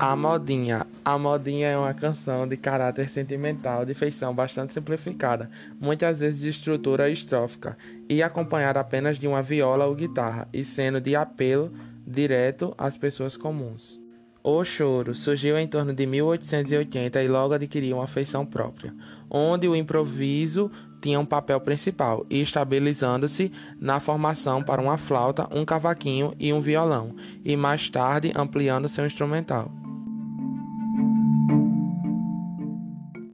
A Modinha. A Modinha é uma canção de caráter sentimental, de feição bastante simplificada, muitas vezes de estrutura estrófica, e acompanhada apenas de uma viola ou guitarra, e sendo de apelo direto às pessoas comuns. O choro surgiu em torno de 1880 e logo adquiriu uma feição própria, onde o improviso tinha um papel principal, estabilizando-se na formação para uma flauta, um cavaquinho e um violão, e mais tarde ampliando seu instrumental.